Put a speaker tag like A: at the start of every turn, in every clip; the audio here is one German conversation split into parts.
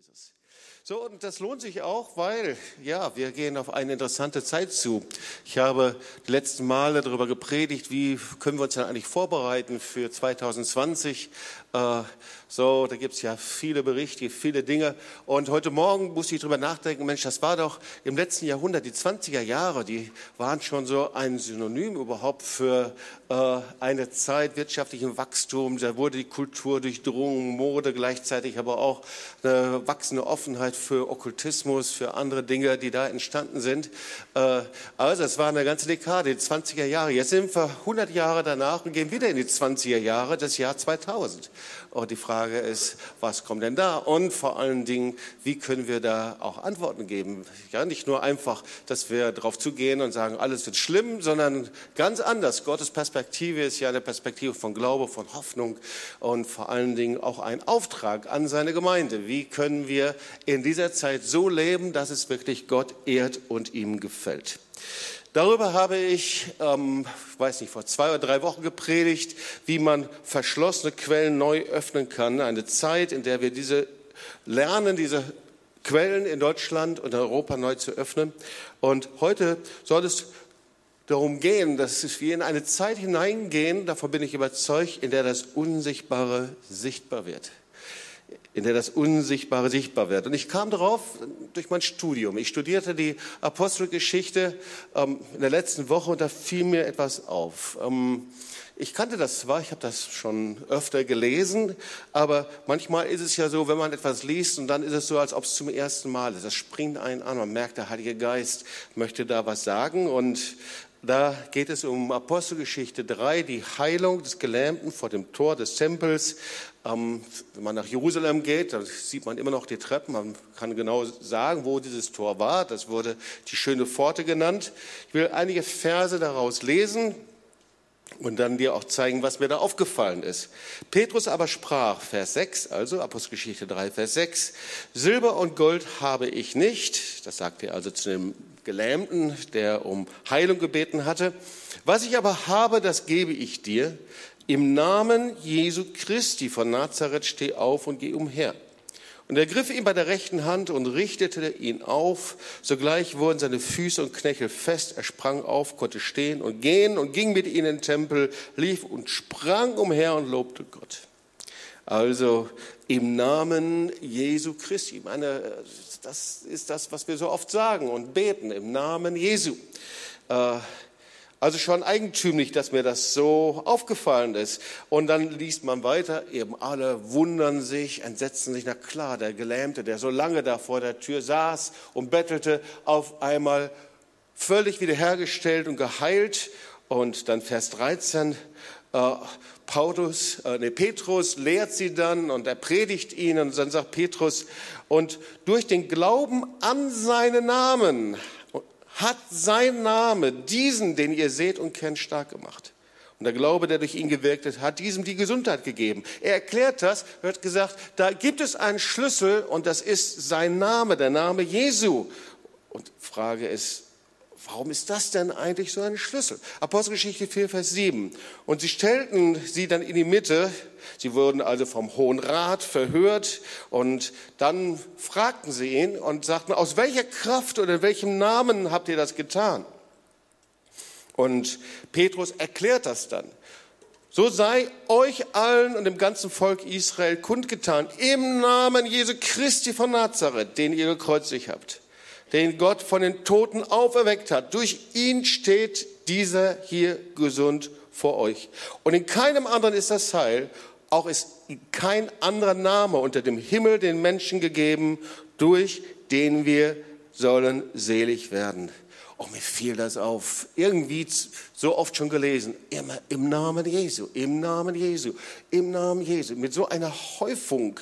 A: Jesus. So, und das lohnt sich auch, weil, ja, wir gehen auf eine interessante Zeit zu. Ich habe die letzten Male darüber gepredigt, wie können wir uns denn eigentlich vorbereiten für 2020. Äh, so, da gibt's ja viele Berichte, viele Dinge. Und heute Morgen musste ich darüber nachdenken, Mensch, das war doch im letzten Jahrhundert, die 20er Jahre, die waren schon so ein Synonym überhaupt für äh, eine Zeit wirtschaftlichen Wachstum. Da wurde die Kultur durchdrungen, Mode gleichzeitig, aber auch eine wachsende Offenheit für Okkultismus, für andere Dinge, die da entstanden sind. Äh, also es war eine ganze Dekade, die 20er Jahre. Jetzt sind wir 100 Jahre danach und gehen wieder in die 20er Jahre, das Jahr 2000. Und die Frage ist, was kommt denn da? Und vor allen Dingen, wie können wir da auch Antworten geben? Ja, nicht nur einfach, dass wir darauf zugehen und sagen, alles wird schlimm, sondern ganz anders. Gottes Perspektive ist ja eine Perspektive von Glaube, von Hoffnung und vor allen Dingen auch ein Auftrag an seine Gemeinde. Wie können wir in dieser Zeit so leben, dass es wirklich Gott ehrt und ihm gefällt? Darüber habe ich, ähm, weiß nicht, vor zwei oder drei Wochen gepredigt, wie man verschlossene Quellen neu öffnen kann. Eine Zeit, in der wir diese lernen, diese Quellen in Deutschland und Europa neu zu öffnen. Und heute soll es darum gehen, dass wir in eine Zeit hineingehen, davon bin ich überzeugt, in der das Unsichtbare sichtbar wird in der das Unsichtbare sichtbar wird. Und ich kam darauf durch mein Studium. Ich studierte die Apostelgeschichte ähm, in der letzten Woche und da fiel mir etwas auf. Ähm, ich kannte das zwar, ich habe das schon öfter gelesen, aber manchmal ist es ja so, wenn man etwas liest und dann ist es so, als ob es zum ersten Mal ist. Das springt einen an, man merkt, der Heilige Geist möchte da was sagen und da geht es um Apostelgeschichte 3, die Heilung des Gelähmten vor dem Tor des Tempels. Ähm, wenn man nach Jerusalem geht, dann sieht man immer noch die Treppen. Man kann genau sagen, wo dieses Tor war. Das wurde die schöne Pforte genannt. Ich will einige Verse daraus lesen und dann dir auch zeigen, was mir da aufgefallen ist. Petrus aber sprach, Vers 6, also Apostelgeschichte 3, Vers 6, Silber und Gold habe ich nicht. Das sagt er also zu dem Gelähmten, der um Heilung gebeten hatte. Was ich aber habe, das gebe ich dir. Im Namen Jesu Christi von Nazareth steh auf und geh umher. Und er griff ihn bei der rechten Hand und richtete ihn auf. Sogleich wurden seine Füße und Knöchel fest. Er sprang auf, konnte stehen und gehen und ging mit ihnen in den Tempel, lief und sprang umher und lobte Gott. Also im Namen Jesu Christi. Ich meine, das ist das, was wir so oft sagen und beten, im Namen Jesu. Äh, also schon eigentümlich, dass mir das so aufgefallen ist. Und dann liest man weiter, eben alle wundern sich, entsetzen sich. Na klar, der Gelähmte, der so lange da vor der Tür saß und bettelte, auf einmal völlig wiederhergestellt und geheilt. Und dann Vers 13, äh, Paulus, äh, nee, Petrus lehrt sie dann und er predigt ihnen und dann sagt Petrus, und durch den Glauben an seinen Namen hat sein Name diesen, den ihr seht und kennt, stark gemacht. Und der Glaube, der durch ihn gewirkt hat, hat diesem die Gesundheit gegeben. Er erklärt das, hat gesagt, da gibt es einen Schlüssel und das ist sein Name, der Name Jesu. Und Frage ist, Warum ist das denn eigentlich so ein Schlüssel? Apostelgeschichte 4, Vers 7. Und sie stellten sie dann in die Mitte. Sie wurden also vom Hohen Rat verhört und dann fragten sie ihn und sagten, aus welcher Kraft oder in welchem Namen habt ihr das getan? Und Petrus erklärt das dann. So sei euch allen und dem ganzen Volk Israel kundgetan, im Namen Jesu Christi von Nazareth, den ihr gekreuzigt habt den Gott von den Toten auferweckt hat. Durch ihn steht dieser hier gesund vor euch. Und in keinem anderen ist das Heil, auch ist kein anderer Name unter dem Himmel den Menschen gegeben, durch den wir sollen selig werden. Oh, mir fiel das auf. Irgendwie so oft schon gelesen. Immer im Namen Jesu, im Namen Jesu, im Namen Jesu. Mit so einer Häufung.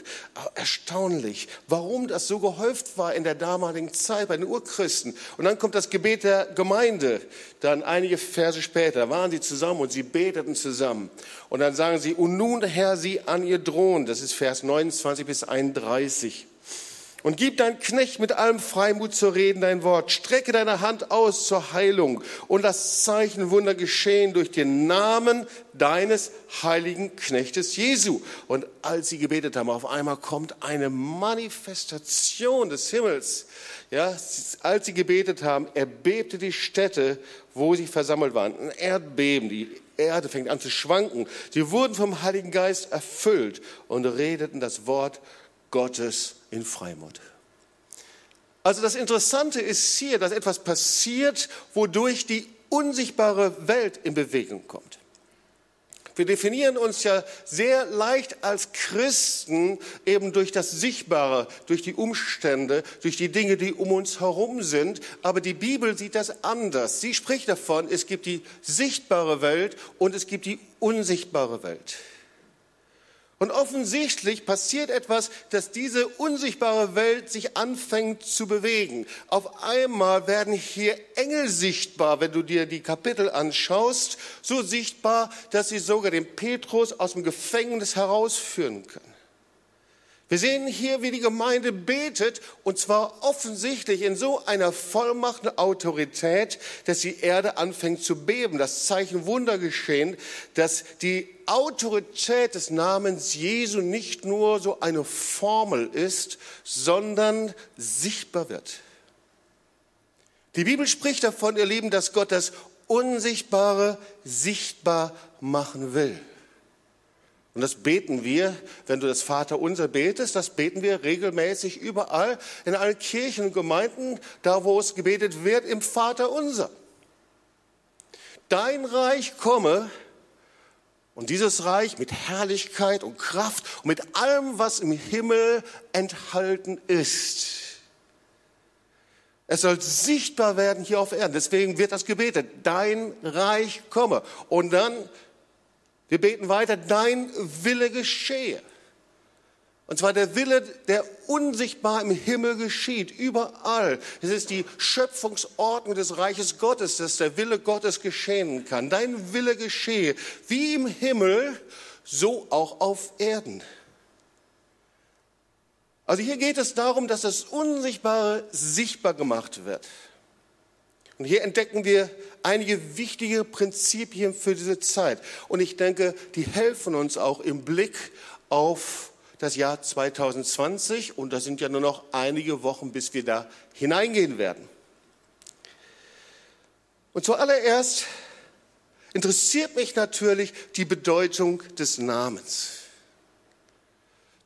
A: Erstaunlich. Warum das so gehäuft war in der damaligen Zeit bei den Urchristen. Und dann kommt das Gebet der Gemeinde. Dann einige Verse später waren sie zusammen und sie beteten zusammen. Und dann sagen sie, und nun Herr, sie an ihr drohen. Das ist Vers 29 bis 31. Und gib dein Knecht mit allem Freimut zu reden dein Wort. Strecke deine Hand aus zur Heilung und lass Zeichen Wunder geschehen durch den Namen deines heiligen Knechtes Jesu. Und als sie gebetet haben, auf einmal kommt eine Manifestation des Himmels. Ja, als sie gebetet haben, erbebte die Städte, wo sie versammelt waren. Ein Erdbeben, die Erde fängt an zu schwanken. Sie wurden vom Heiligen Geist erfüllt und redeten das Wort Gottes in Freimut. Also das Interessante ist hier, dass etwas passiert, wodurch die unsichtbare Welt in Bewegung kommt. Wir definieren uns ja sehr leicht als Christen eben durch das Sichtbare, durch die Umstände, durch die Dinge, die um uns herum sind. Aber die Bibel sieht das anders. Sie spricht davon, es gibt die sichtbare Welt und es gibt die unsichtbare Welt. Und offensichtlich passiert etwas, dass diese unsichtbare Welt sich anfängt zu bewegen. Auf einmal werden hier Engel sichtbar, wenn du dir die Kapitel anschaust, so sichtbar, dass sie sogar den Petrus aus dem Gefängnis herausführen können. Wir sehen hier, wie die Gemeinde betet, und zwar offensichtlich in so einer Vollmacht und Autorität, dass die Erde anfängt zu beben, das Zeichen Wunder geschehen, dass die Autorität des Namens Jesu nicht nur so eine Formel ist, sondern sichtbar wird. Die Bibel spricht davon, ihr Lieben, dass Gott das Unsichtbare sichtbar machen will. Und das beten wir, wenn du das Vater unser betest, das beten wir regelmäßig überall in allen Kirchen und Gemeinden, da wo es gebetet wird, im Vater unser. Dein Reich komme und dieses Reich mit Herrlichkeit und Kraft und mit allem, was im Himmel enthalten ist. Es soll sichtbar werden hier auf Erden. Deswegen wird das gebetet. Dein Reich komme. Und dann wir beten weiter, dein Wille geschehe. Und zwar der Wille, der unsichtbar im Himmel geschieht, überall. Es ist die Schöpfungsordnung des Reiches Gottes, dass der Wille Gottes geschehen kann. Dein Wille geschehe, wie im Himmel, so auch auf Erden. Also hier geht es darum, dass das Unsichtbare sichtbar gemacht wird. Und hier entdecken wir einige wichtige Prinzipien für diese Zeit. Und ich denke, die helfen uns auch im Blick auf das Jahr 2020. Und da sind ja nur noch einige Wochen, bis wir da hineingehen werden. Und zuallererst interessiert mich natürlich die Bedeutung des Namens.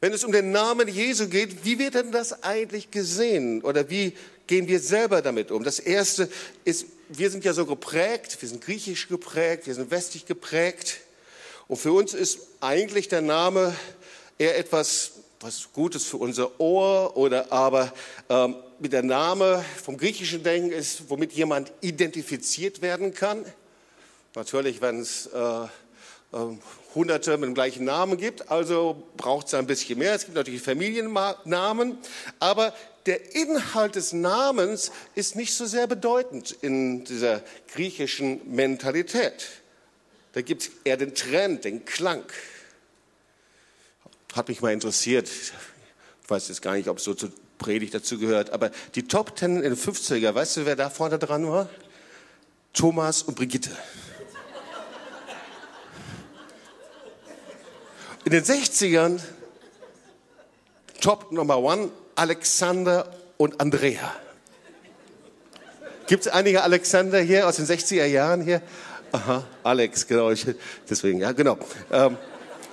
A: Wenn es um den Namen Jesu geht, wie wird denn das eigentlich gesehen? Oder wie gehen wir selber damit um? Das erste ist, wir sind ja so geprägt, wir sind griechisch geprägt, wir sind westlich geprägt. Und für uns ist eigentlich der Name eher etwas, was Gutes für unser Ohr oder aber ähm, mit der Name vom griechischen Denken ist, womit jemand identifiziert werden kann. Natürlich, wenn es äh, äh, Hunderte mit dem gleichen Namen gibt, also braucht es ein bisschen mehr. Es gibt natürlich Familiennamen, aber der Inhalt des Namens ist nicht so sehr bedeutend in dieser griechischen Mentalität. Da gibt es eher den Trend, den Klang. Hat mich mal interessiert. Ich weiß jetzt gar nicht, ob es so zur Predigt dazu gehört, aber die Top Ten in den 50er, weißt du, wer da vorne dran war? Thomas und Brigitte. In den 60ern Top Number One Alexander und Andrea. Gibt es einige Alexander hier aus den 60er Jahren hier? Aha, Alex, genau. Deswegen, ja, genau. Ähm,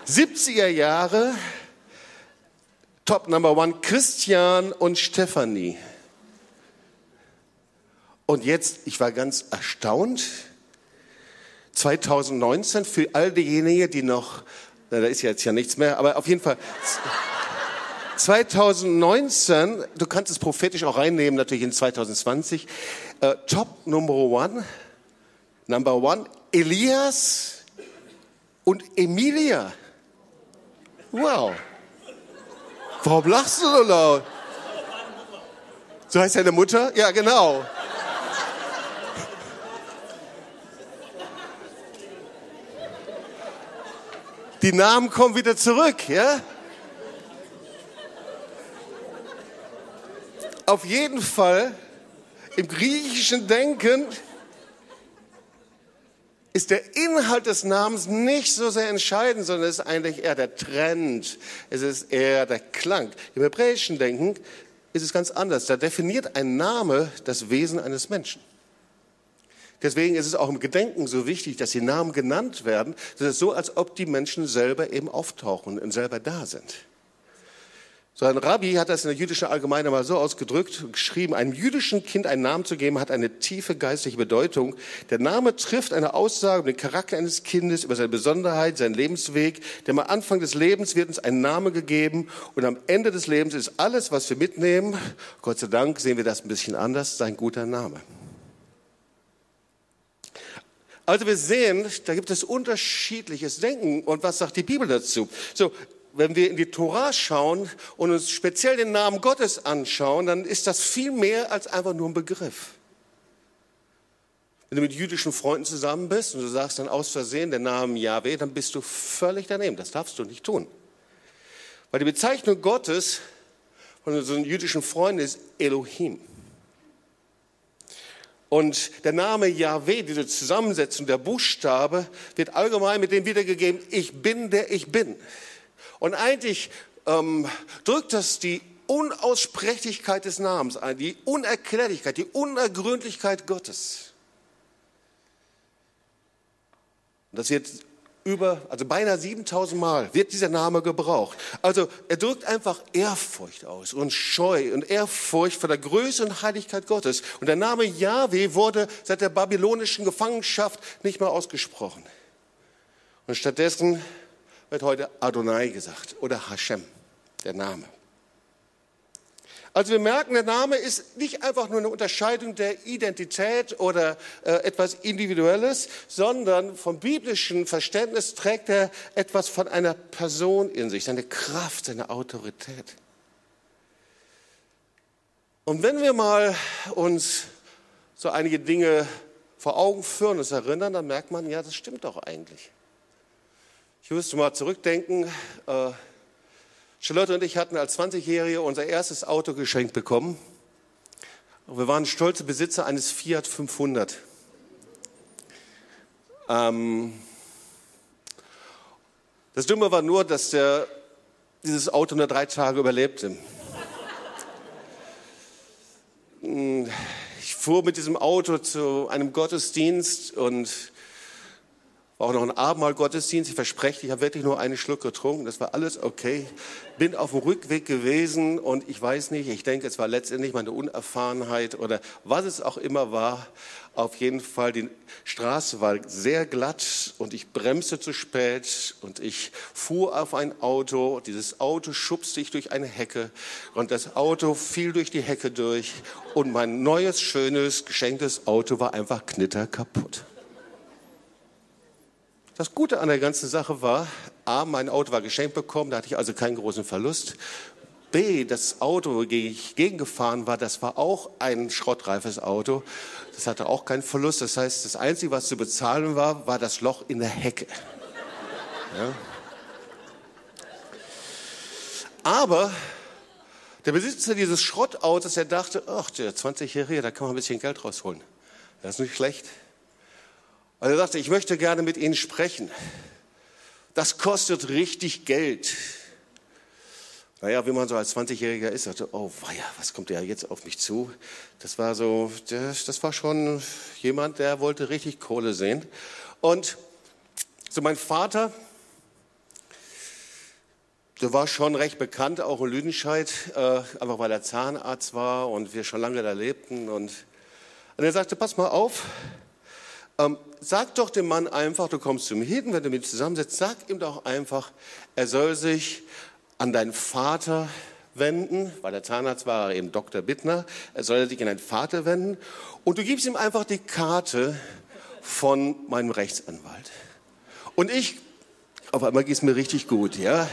A: 70er Jahre, Top Number One, Christian und Stefanie. Und jetzt, ich war ganz erstaunt, 2019 für all diejenigen, die noch, na, da ist jetzt ja nichts mehr, aber auf jeden Fall 2019, du kannst es prophetisch auch reinnehmen, natürlich in 2020, äh, Top Number One, Number One, Elias und Emilia. Wow. Warum lachst du so laut? So heißt deine Mutter? Ja, genau. Die Namen kommen wieder zurück, ja? Auf jeden Fall im griechischen Denken ist der Inhalt des Namens nicht so sehr entscheidend, sondern es ist eigentlich eher der Trend. Es ist eher der Klang. Im hebräischen Denken ist es ganz anders. Da definiert ein Name das Wesen eines Menschen. Deswegen ist es auch im Gedenken so wichtig, dass die Namen genannt werden. Das ist so, als ob die Menschen selber eben auftauchen und selber da sind. So ein Rabbi hat das in der jüdischen Allgemeine mal so ausgedrückt und geschrieben, einem jüdischen Kind einen Namen zu geben, hat eine tiefe geistliche Bedeutung. Der Name trifft eine Aussage über den Charakter eines Kindes, über seine Besonderheit, seinen Lebensweg. Denn am Anfang des Lebens wird uns ein Name gegeben und am Ende des Lebens ist alles, was wir mitnehmen, Gott sei Dank sehen wir das ein bisschen anders, sein guter Name. Also wir sehen, da gibt es unterschiedliches Denken. Und was sagt die Bibel dazu? So, wenn wir in die Tora schauen und uns speziell den Namen Gottes anschauen, dann ist das viel mehr als einfach nur ein Begriff. Wenn du mit jüdischen Freunden zusammen bist und du sagst dann aus Versehen den Namen Yahweh, dann bist du völlig daneben. Das darfst du nicht tun. Weil die Bezeichnung Gottes von unseren jüdischen Freunden ist Elohim. Und der Name Yahweh, diese Zusammensetzung der Buchstabe, wird allgemein mit dem wiedergegeben, ich bin der ich bin. Und eigentlich ähm, drückt das die Unaussprechlichkeit des Namens ein, die Unerklärlichkeit, die Unergründlichkeit Gottes. Das wird über, also beinahe 7000 Mal wird dieser Name gebraucht. Also er drückt einfach Ehrfurcht aus und Scheu und Ehrfurcht vor der Größe und Heiligkeit Gottes. Und der Name Yahweh wurde seit der babylonischen Gefangenschaft nicht mehr ausgesprochen. Und stattdessen wird heute Adonai gesagt oder Hashem, der Name. Also wir merken, der Name ist nicht einfach nur eine Unterscheidung der Identität oder äh, etwas Individuelles, sondern vom biblischen Verständnis trägt er etwas von einer Person in sich, seine Kraft, seine Autorität. Und wenn wir mal uns so einige Dinge vor Augen führen, uns erinnern, dann merkt man, ja, das stimmt doch eigentlich. Ich müsste mal zurückdenken. Äh, Charlotte und ich hatten als 20-Jährige unser erstes Auto geschenkt bekommen. Wir waren stolze Besitzer eines Fiat 500. Ähm, das Dumme war nur, dass der, dieses Auto nur drei Tage überlebte. Hm, ich fuhr mit diesem Auto zu einem Gottesdienst und war auch noch ein Abendmahl-Gottesdienst. Ich verspreche, ich habe wirklich nur einen Schluck getrunken. Das war alles okay. Bin auf dem Rückweg gewesen und ich weiß nicht, ich denke, es war letztendlich meine Unerfahrenheit oder was es auch immer war. Auf jeden Fall, die Straße war sehr glatt und ich bremste zu spät und ich fuhr auf ein Auto. Dieses Auto schubste ich durch eine Hecke und das Auto fiel durch die Hecke durch und mein neues, schönes, geschenktes Auto war einfach knitterkaputt. Das Gute an der ganzen Sache war, A, mein Auto war geschenkt bekommen, da hatte ich also keinen großen Verlust. B, das Auto, wo ich gegengefahren war, das war auch ein schrottreifes Auto. Das hatte auch keinen Verlust. Das heißt, das Einzige, was zu bezahlen war, war das Loch in der Hecke. Ja. Aber der Besitzer dieses Schrottautos, der dachte, ach, der 20-Jährige, da kann man ein bisschen Geld rausholen. Das ist nicht schlecht. Und er sagte, ich möchte gerne mit Ihnen sprechen. Das kostet richtig Geld. Naja, wie man so als 20-Jähriger ist, sagte, oh weia, was kommt der jetzt auf mich zu? Das war so, das, das war schon jemand, der wollte richtig Kohle sehen. Und so mein Vater, der war schon recht bekannt, auch in Lüdenscheid, äh, einfach weil er Zahnarzt war und wir schon lange da lebten. Und, und er sagte, pass mal auf, ähm, sag doch dem Mann einfach, du kommst zu mir hin, wenn du mit ihm zusammensetzt, sag ihm doch einfach, er soll sich an deinen Vater wenden, weil der Zahnarzt war eben Dr. Bittner, er soll sich an deinen Vater wenden und du gibst ihm einfach die Karte von meinem Rechtsanwalt. Und ich, auf einmal geht es mir richtig gut, ja.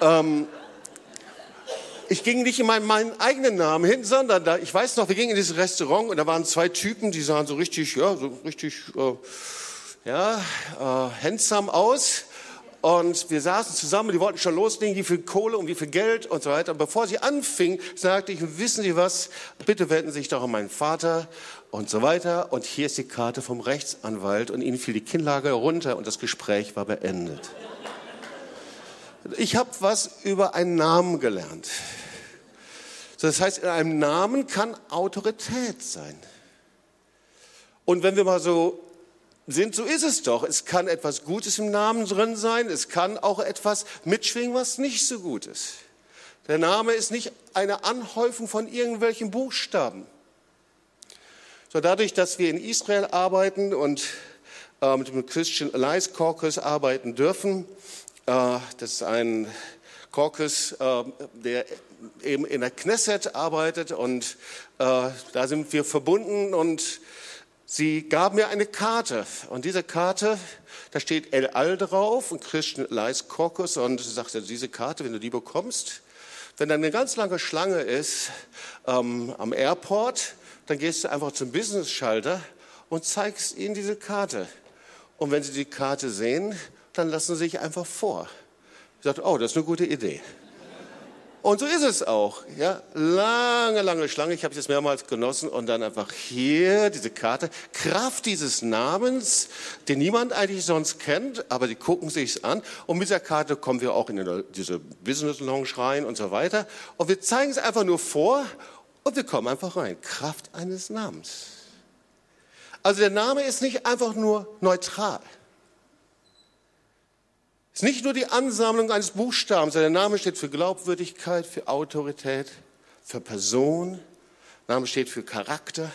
A: ähm, ich ging nicht in meinen, meinen, eigenen Namen hin, sondern da, ich weiß noch, wir gingen in dieses Restaurant und da waren zwei Typen, die sahen so richtig, ja, so richtig, äh, ja, äh, handsome aus. Und wir saßen zusammen, die wollten schon loslegen, wie viel Kohle und wie viel Geld und so weiter. Und bevor sie anfing, sagte ich, wissen Sie was, bitte wenden Sie sich doch an meinen Vater und so weiter. Und hier ist die Karte vom Rechtsanwalt und ihnen fiel die Kinnlage runter und das Gespräch war beendet. Ich habe was über einen Namen gelernt. Das heißt, in einem Namen kann Autorität sein. Und wenn wir mal so sind, so ist es doch. Es kann etwas Gutes im Namen drin sein, es kann auch etwas mitschwingen, was nicht so gut ist. Der Name ist nicht eine Anhäufung von irgendwelchen Buchstaben. So dadurch, dass wir in Israel arbeiten und äh, mit dem Christian Alliance Caucus arbeiten dürfen, das ist ein Caucus, äh, der eben in der Knesset arbeitet und äh, da sind wir verbunden und Sie gab mir eine Karte und diese Karte, da steht El Al drauf und Christian Leis Caucus und sie sagte, diese Karte, wenn du die bekommst, wenn da eine ganz lange Schlange ist ähm, am Airport, dann gehst du einfach zum Business-Schalter und zeigst ihnen diese Karte. Und wenn sie die Karte sehen, dann lassen sie sich einfach vor. Ich sagte, oh, das ist eine gute Idee. Und so ist es auch. Ja, lange, lange Schlange. Ich habe es jetzt mehrmals genossen und dann einfach hier diese Karte. Kraft dieses Namens, den niemand eigentlich sonst kennt, aber die gucken sich's an. Und mit dieser Karte kommen wir auch in diese Business Lounge rein und so weiter. Und wir zeigen es einfach nur vor und wir kommen einfach rein. Kraft eines Namens. Also der Name ist nicht einfach nur neutral. Es ist nicht nur die Ansammlung eines Buchstabens, der Name steht für Glaubwürdigkeit, für Autorität, für Person. Der Name steht für Charakter.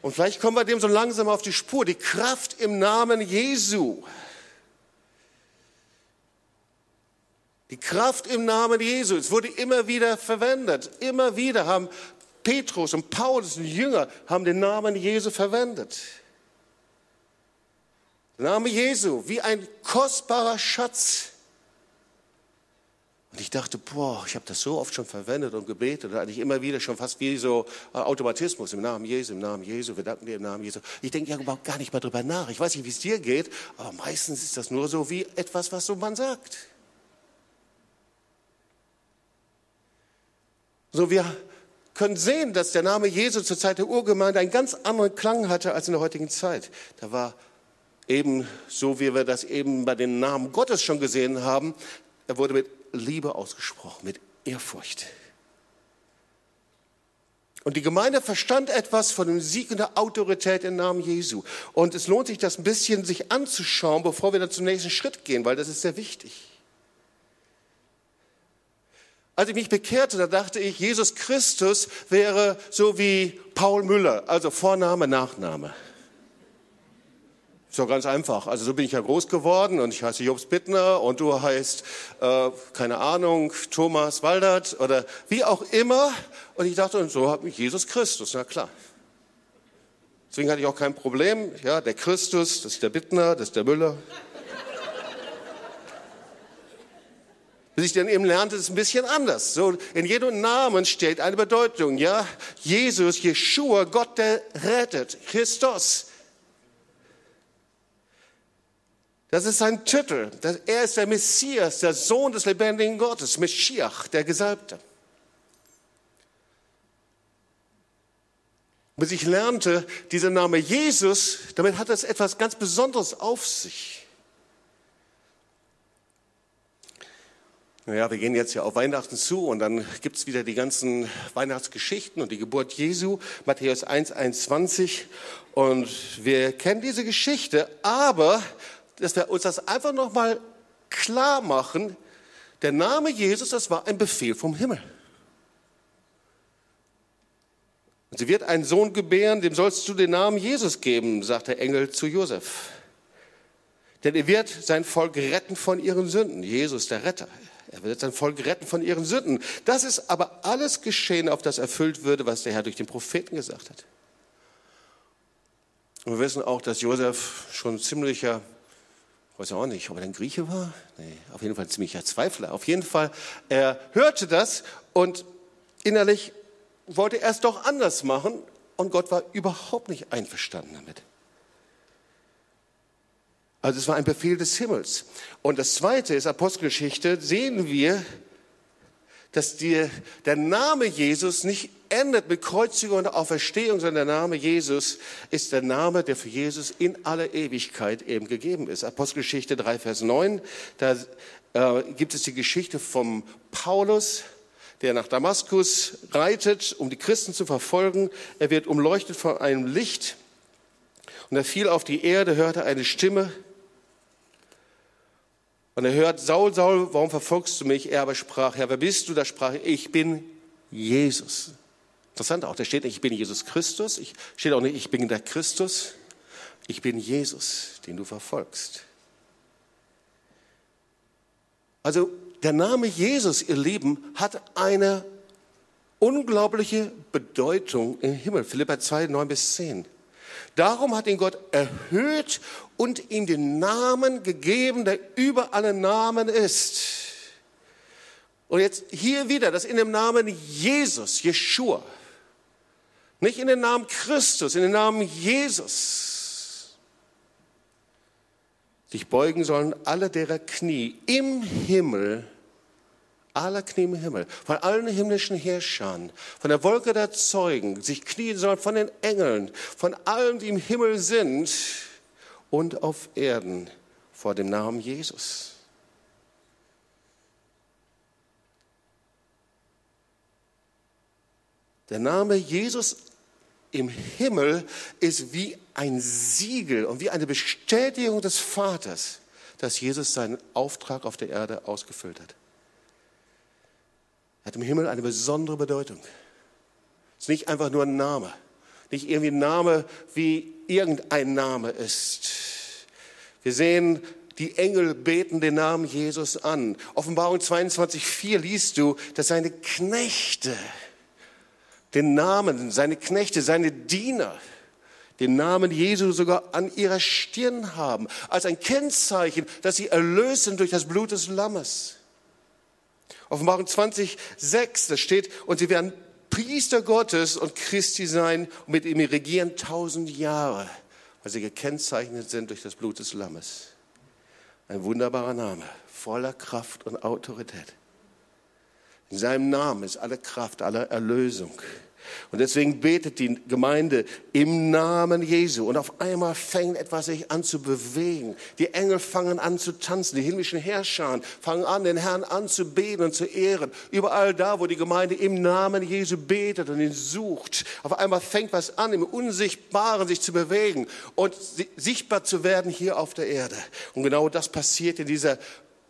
A: Und vielleicht kommen wir dem so langsam auf die Spur. Die Kraft im Namen Jesu. Die Kraft im Namen Jesu. Es wurde immer wieder verwendet. Immer wieder haben Petrus und Paulus und Jünger haben den Namen Jesu verwendet. Name Jesu, wie ein kostbarer Schatz. Und ich dachte, boah, ich habe das so oft schon verwendet und gebetet, eigentlich immer wieder schon fast wie so äh, Automatismus im Namen Jesu, im Namen Jesu, wir danken dir im Namen Jesu. Ich denke ja überhaupt gar nicht mal drüber nach. Ich weiß nicht, wie es dir geht, aber meistens ist das nur so wie etwas, was so man sagt. So, wir können sehen, dass der Name Jesu zur Zeit der Urgemeinde einen ganz anderen Klang hatte als in der heutigen Zeit. Da war eben so wie wir das eben bei den Namen Gottes schon gesehen haben, er wurde mit Liebe ausgesprochen, mit Ehrfurcht. Und die Gemeinde verstand etwas von dem Sieg und der Autorität im Namen Jesu. Und es lohnt sich, das ein bisschen sich anzuschauen, bevor wir dann zum nächsten Schritt gehen, weil das ist sehr wichtig. Als ich mich bekehrte, da dachte ich, Jesus Christus wäre so wie Paul Müller, also Vorname, Nachname. Ist doch ganz einfach. Also so bin ich ja groß geworden und ich heiße Jobs Bittner und du heißt, äh, keine Ahnung, Thomas Waldert oder wie auch immer. Und ich dachte, und so hat mich Jesus Christus, na klar. Deswegen hatte ich auch kein Problem. Ja, der Christus, das ist der Bittner, das ist der Müller. Bis ich dann eben lernte, es ist ein bisschen anders. So, in jedem Namen steht eine Bedeutung. Ja, Jesus, Jeshua, Gott, der rettet, Christus. Das ist sein Titel. Er ist der Messias, der Sohn des lebendigen Gottes, Meschiach, der Gesalbte. Bis ich lernte, dieser Name Jesus, damit hat es etwas ganz Besonderes auf sich. Naja, wir gehen jetzt ja auf Weihnachten zu und dann gibt es wieder die ganzen Weihnachtsgeschichten und die Geburt Jesu, Matthäus 1, 21. Und wir kennen diese Geschichte, aber dass wir uns das einfach nochmal klar machen. Der Name Jesus, das war ein Befehl vom Himmel. Und sie wird einen Sohn gebären, dem sollst du den Namen Jesus geben, sagt der Engel zu Josef. Denn er wird sein Volk retten von ihren Sünden. Jesus, der Retter. Er wird sein Volk retten von ihren Sünden. Das ist aber alles geschehen, auf das erfüllt würde, was der Herr durch den Propheten gesagt hat. Und wir wissen auch, dass Josef schon ziemlicher weiß auch nicht, ob er ein Grieche war. Nee, auf jeden Fall ziemlicher Zweifler. Auf jeden Fall, er hörte das und innerlich wollte er es doch anders machen und Gott war überhaupt nicht einverstanden damit. Also es war ein Befehl des Himmels. Und das Zweite ist Apostelgeschichte, sehen wir, dass die, der Name Jesus nicht endet mit Kreuzigung und Auferstehung, sondern der Name Jesus ist der Name, der für Jesus in aller Ewigkeit eben gegeben ist. Apostelgeschichte 3, Vers 9, da äh, gibt es die Geschichte vom Paulus, der nach Damaskus reitet, um die Christen zu verfolgen. Er wird umleuchtet von einem Licht und er fiel auf die Erde, hörte eine Stimme und er hört, Saul, Saul, warum verfolgst du mich? Er aber sprach, Herr, wer bist du? Da sprach er, ich bin Jesus. Interessant auch, da steht nicht, ich bin Jesus Christus, ich steht auch nicht, ich bin der Christus, ich bin Jesus, den du verfolgst. Also der Name Jesus, ihr Lieben, hat eine unglaubliche Bedeutung im Himmel. Philippa 2, 9 bis 10. Darum hat ihn Gott erhöht und ihm den Namen gegeben, der über alle Namen ist. Und jetzt hier wieder, das in dem Namen Jesus, Jeshua. Nicht in den Namen Christus, in den Namen Jesus sich beugen sollen alle derer Knie im Himmel, aller Knie im Himmel, von allen himmlischen Herrschern, von der Wolke der Zeugen, sich knien sollen von den Engeln, von allen, die im Himmel sind und auf Erden vor dem Namen Jesus. Der Name Jesus im Himmel ist wie ein Siegel und wie eine Bestätigung des Vaters, dass Jesus seinen Auftrag auf der Erde ausgefüllt hat. Er hat im Himmel eine besondere Bedeutung. Es ist nicht einfach nur ein Name, nicht irgendwie ein Name, wie irgendein Name ist. Wir sehen, die Engel beten den Namen Jesus an. Offenbarung 22,4 liest du, dass seine Knechte den Namen, seine Knechte, seine Diener, den Namen Jesu sogar an ihrer Stirn haben, als ein Kennzeichen, dass sie erlöst sind durch das Blut des Lammes. Offenbarung 20, 6, da steht, und sie werden Priester Gottes und Christi sein und mit ihm regieren tausend Jahre, weil sie gekennzeichnet sind durch das Blut des Lammes. Ein wunderbarer Name, voller Kraft und Autorität. In seinem Namen ist alle Kraft, alle Erlösung. Und deswegen betet die Gemeinde im Namen Jesu. Und auf einmal fängt etwas sich an zu bewegen. Die Engel fangen an zu tanzen. Die himmlischen Herrscher fangen an, den Herrn anzubeten und zu ehren. Überall da, wo die Gemeinde im Namen Jesu betet und ihn sucht. Auf einmal fängt was an, im Unsichtbaren sich zu bewegen und sichtbar zu werden hier auf der Erde. Und genau das passiert in dieser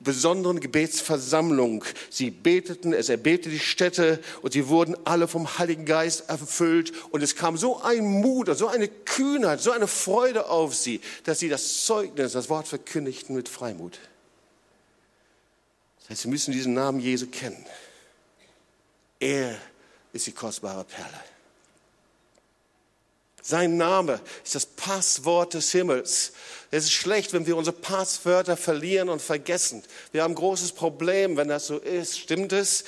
A: besonderen Gebetsversammlung. Sie beteten, es erbebte die Städte und sie wurden alle vom Heiligen Geist erfüllt und es kam so ein Mut, so eine Kühnheit, so eine Freude auf sie, dass sie das Zeugnis, das Wort verkündigten mit Freimut. Das heißt, sie müssen diesen Namen Jesu kennen. Er ist die kostbare Perle. Sein Name ist das Passwort des Himmels. Es ist schlecht, wenn wir unsere Passwörter verlieren und vergessen. Wir haben ein großes Problem, wenn das so ist. Stimmt es?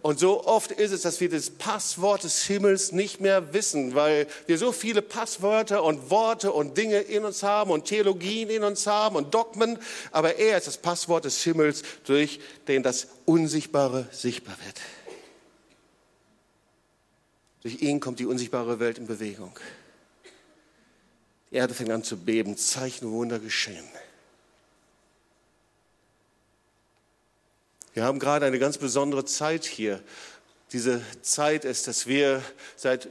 A: Und so oft ist es, dass wir das Passwort des Himmels nicht mehr wissen, weil wir so viele Passwörter und Worte und Dinge in uns haben und Theologien in uns haben und Dogmen. Aber er ist das Passwort des Himmels, durch den das Unsichtbare sichtbar wird. Durch ihn kommt die unsichtbare Welt in Bewegung. Erde fängt an zu beben, Zeichen und Wunder geschehen. Wir haben gerade eine ganz besondere Zeit hier. Diese Zeit ist, dass wir seit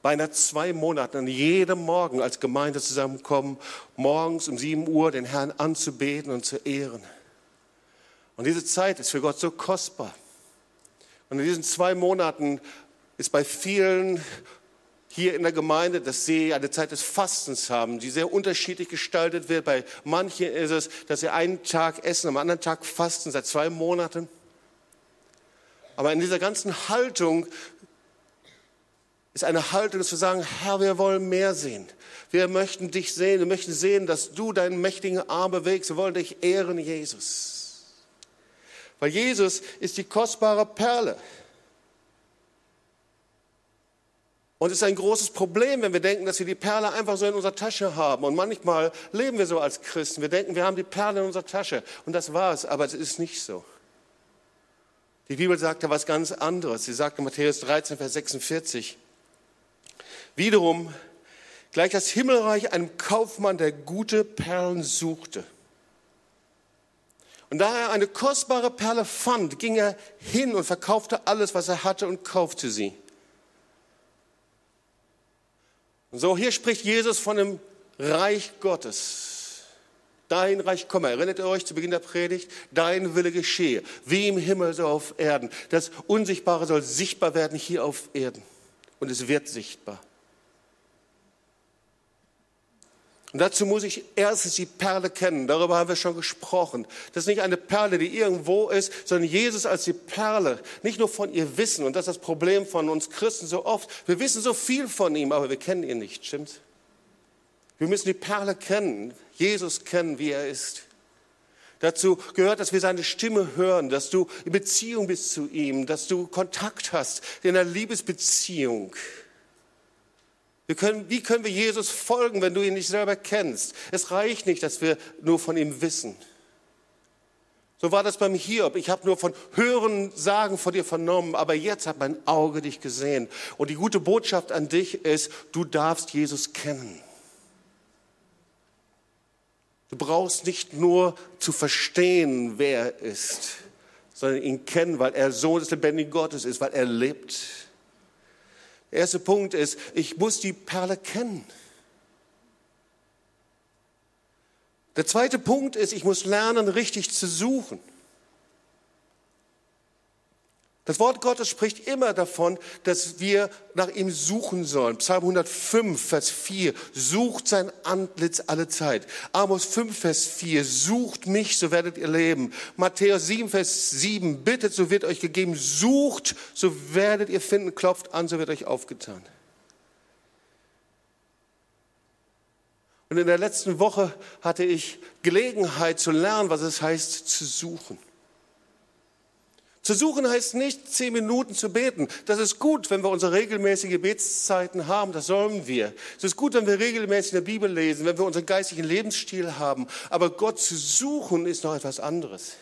A: beinahe zwei Monaten an jedem Morgen als Gemeinde zusammenkommen, morgens um sieben Uhr den Herrn anzubeten und zu ehren. Und diese Zeit ist für Gott so kostbar. Und in diesen zwei Monaten ist bei vielen hier in der Gemeinde, dass sie eine Zeit des Fastens haben, die sehr unterschiedlich gestaltet wird. Bei manchen ist es, dass sie einen Tag essen, am anderen Tag fasten, seit zwei Monaten. Aber in dieser ganzen Haltung ist eine Haltung, dass wir sagen, Herr, wir wollen mehr sehen. Wir möchten dich sehen. Wir möchten sehen, dass du deinen mächtigen Arm bewegst. Wir wollen dich ehren, Jesus. Weil Jesus ist die kostbare Perle. Und es ist ein großes Problem, wenn wir denken, dass wir die Perle einfach so in unserer Tasche haben. Und manchmal leben wir so als Christen. Wir denken, wir haben die Perle in unserer Tasche. Und das war's. Aber es ist nicht so. Die Bibel sagt da was ganz anderes. Sie sagt in Matthäus 13, Vers 46. Wiederum, gleich das Himmelreich einem Kaufmann, der gute Perlen suchte. Und da er eine kostbare Perle fand, ging er hin und verkaufte alles, was er hatte und kaufte sie. Und so, hier spricht Jesus von dem Reich Gottes. Dein Reich komme. Erinnert ihr euch zu Beginn der Predigt? Dein Wille geschehe, wie im Himmel so auf Erden. Das Unsichtbare soll sichtbar werden hier auf Erden. Und es wird sichtbar. Und dazu muss ich erstens die Perle kennen. Darüber haben wir schon gesprochen. Das ist nicht eine Perle, die irgendwo ist, sondern Jesus als die Perle. Nicht nur von ihr wissen. Und das ist das Problem von uns Christen so oft. Wir wissen so viel von ihm, aber wir kennen ihn nicht. Stimmt's? Wir müssen die Perle kennen. Jesus kennen, wie er ist. Dazu gehört, dass wir seine Stimme hören, dass du in Beziehung bist zu ihm, dass du Kontakt hast in einer Liebesbeziehung. Können, wie können wir Jesus folgen, wenn du ihn nicht selber kennst? Es reicht nicht, dass wir nur von ihm wissen. So war das beim Hiob. Ich habe nur von Hören, Sagen von dir vernommen, aber jetzt hat mein Auge dich gesehen. Und die gute Botschaft an dich ist, du darfst Jesus kennen. Du brauchst nicht nur zu verstehen, wer er ist, sondern ihn kennen, weil er Sohn des lebendigen Gottes ist, weil er lebt. Der erste Punkt ist, ich muss die Perle kennen. Der zweite Punkt ist, ich muss lernen, richtig zu suchen. Das Wort Gottes spricht immer davon, dass wir nach ihm suchen sollen. Psalm 105, Vers 4, sucht sein Antlitz alle Zeit. Amos 5, Vers 4, sucht mich, so werdet ihr leben. Matthäus 7, Vers 7, bittet, so wird euch gegeben. Sucht, so werdet ihr finden. Klopft an, so wird euch aufgetan. Und in der letzten Woche hatte ich Gelegenheit zu lernen, was es heißt, zu suchen. Zu suchen heißt nicht, zehn Minuten zu beten. Das ist gut, wenn wir unsere regelmäßigen Gebetszeiten haben. Das sollen wir. Es ist gut, wenn wir regelmäßig in der Bibel lesen, wenn wir unseren geistigen Lebensstil haben. Aber Gott zu suchen ist noch etwas anderes.